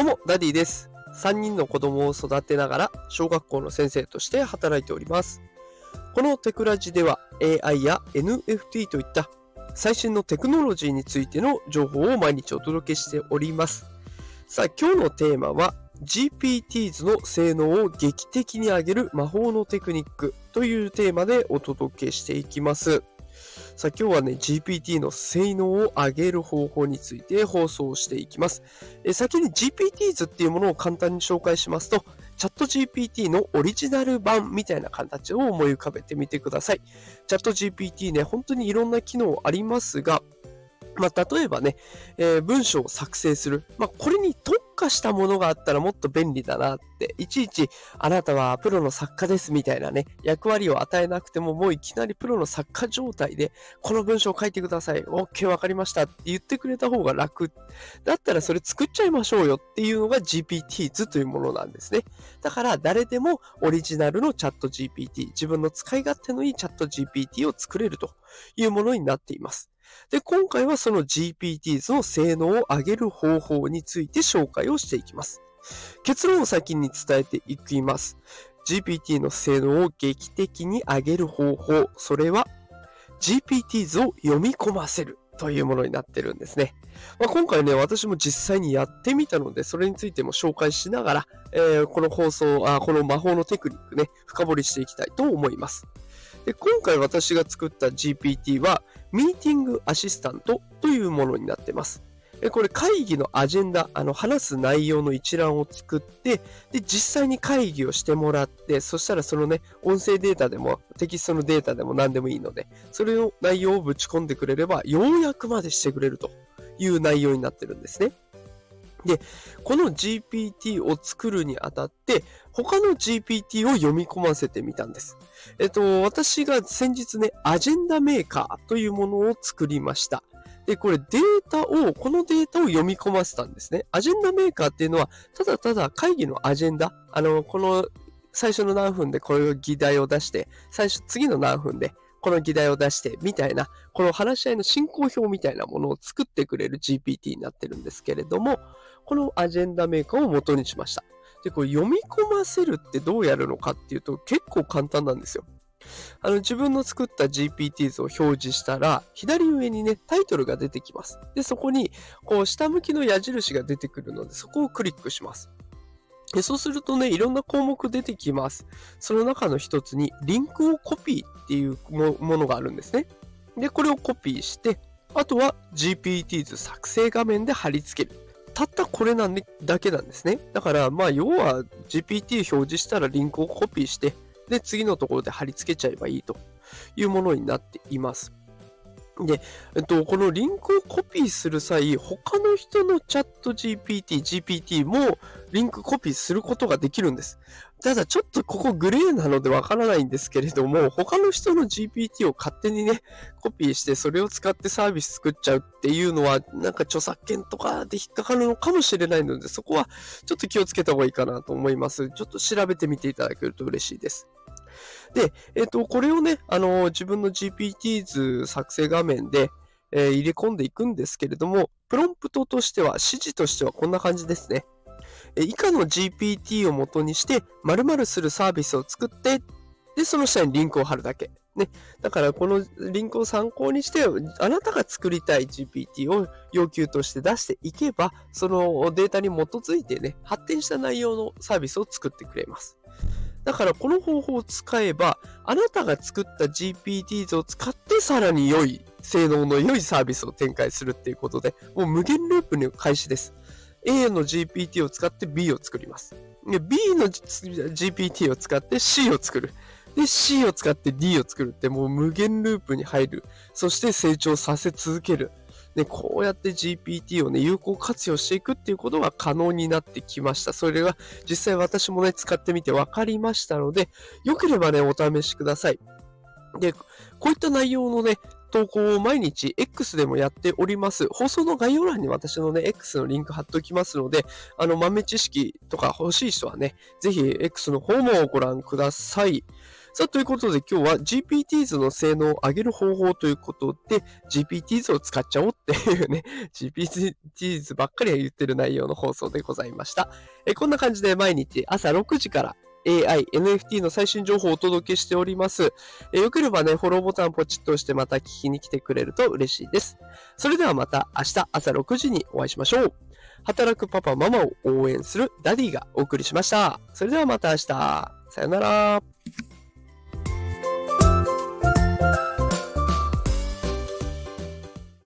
どうも、ダディです。3人の子供を育てながら、小学校の先生として働いております。このテクラジでは、AI や NFT といった最新のテクノロジーについての情報を毎日お届けしております。さあ、今日のテーマは、GPTs の性能を劇的に上げる魔法のテクニックというテーマでお届けしていきます。さあ今日はね、GPT の性能を上げる方法について放送していきます。え先に GPTs っていうものを簡単に紹介しますと、チャット GPT のオリジナル版みたいな形を思い浮かべてみてください。チャット GPT ね、本当にいろんな機能ありますが、まあ、例えばね、えー文章を作成する。まあ、これに特化したものがあったらもっと便利だなって、いちいち、あなたはプロの作家ですみたいなね、役割を与えなくても、もういきなりプロの作家状態で、この文章を書いてください。OK、わかりましたって言ってくれた方が楽。だったらそれ作っちゃいましょうよっていうのが GPT 図というものなんですね。だから誰でもオリジナルのチャット GPT、自分の使い勝手のいいチャット GPT を作れるというものになっています。で、今回はその GPTs の性能を上げる方法について紹介をしていきます。結論を先に伝えていきます。GPT の性能を劇的に上げる方法、それは GPTs を読み込ませるというものになってるんですね。まあ、今回ね、私も実際にやってみたので、それについても紹介しながら、えーこの放送あ、この魔法のテクニックね、深掘りしていきたいと思います。で今回私が作った GPT は、ミーティングアシスタントというものになっています。これ会議のアジェンダ、あの話す内容の一覧を作って、で、実際に会議をしてもらって、そしたらそのね、音声データでもテキストのデータでも何でもいいので、それの内容をぶち込んでくれれば、要約までしてくれるという内容になってるんですね。で、この GPT を作るにあたって、他の GPT を読み込ませてみたんです。えっと、私が先日ね、アジェンダメーカーというものを作りました。で、これデータを、このデータを読み込ませたんですね。アジェンダメーカーっていうのは、ただただ会議のアジェンダ、あの、この最初の何分でこういう議題を出して、最初、次の何分でこの議題を出して、みたいな、この話し合いの進行表みたいなものを作ってくれる GPT になってるんですけれども、このアジェンダメーカーを元にしました。で、これ読み込ませるってどうやるのかっていうと結構簡単なんですよ。あの自分の作った GPTs を表示したら、左上にね、タイトルが出てきます。で、そこに、こう、下向きの矢印が出てくるので、そこをクリックします。でそうするとね、いろんな項目出てきます。その中の一つに、リンクをコピーっていうもものがあるんですね。で、これをコピーして、あとは GPTs 作成画面で貼り付ける。たったこれなんでだけなんですね。だから、まあ、要は GPT 表示したらリンクをコピーして、で、次のところで貼り付けちゃえばいいというものになっています。で、えっと、このリンクをコピーする際、他の人のチャット GPT、GPT もリンクコピーすることができるんです。ただ、ちょっとここグレーなのでわからないんですけれども、他の人の GPT を勝手にね、コピーして、それを使ってサービス作っちゃうっていうのは、なんか著作権とかで引っかかるのかもしれないので、そこはちょっと気をつけた方がいいかなと思います。ちょっと調べてみていただけると嬉しいです。で、えっ、と、これをね、あの、自分の GPTs 作成画面で、えー入れ込んでいくんですけれども、プロンプトとしては、指示としてはこんな感じですね。えー以下の GPT を元にして、〇〇するサービスを作って、で、その下にリンクを貼るだけ。ね。だから、このリンクを参考にして、あなたが作りたい GPT を要求として出していけば、そのデータに基づいてね、発展した内容のサービスを作ってくれます。だからこの方法を使えば、あなたが作った GPTs を使ってさらに良い、性能の良いサービスを展開するっていうことで、もう無限ループの開始です。A の GPT を使って B を作ります。で B の GPT を使って C を作る。で、C を使って D を作るってもう無限ループに入る。そして成長させ続ける。ね、こうやって GPT をね、有効活用していくっていうことが可能になってきました。それが実際私もね、使ってみて分かりましたので、よければね、お試しください。で、こういった内容のね、投稿を毎日 X でもやっております。放送の概要欄に私のね、X のリンク貼っておきますので、あの、豆知識とか欲しい人はね、ぜひ X の方もご覧ください。さあ、ということで今日は GPTs の性能を上げる方法ということで、GPTs を使っちゃおうっていうね、GPTs ばっかりは言ってる内容の放送でございました。えこんな感じで毎日朝6時から AI、NFT の最新情報をお届けしております。えよければね、フォローボタンポチッと押してまた聞きに来てくれると嬉しいです。それではまた明日朝6時にお会いしましょう。働くパパママを応援するダディがお送りしました。それではまた明日。さよなら。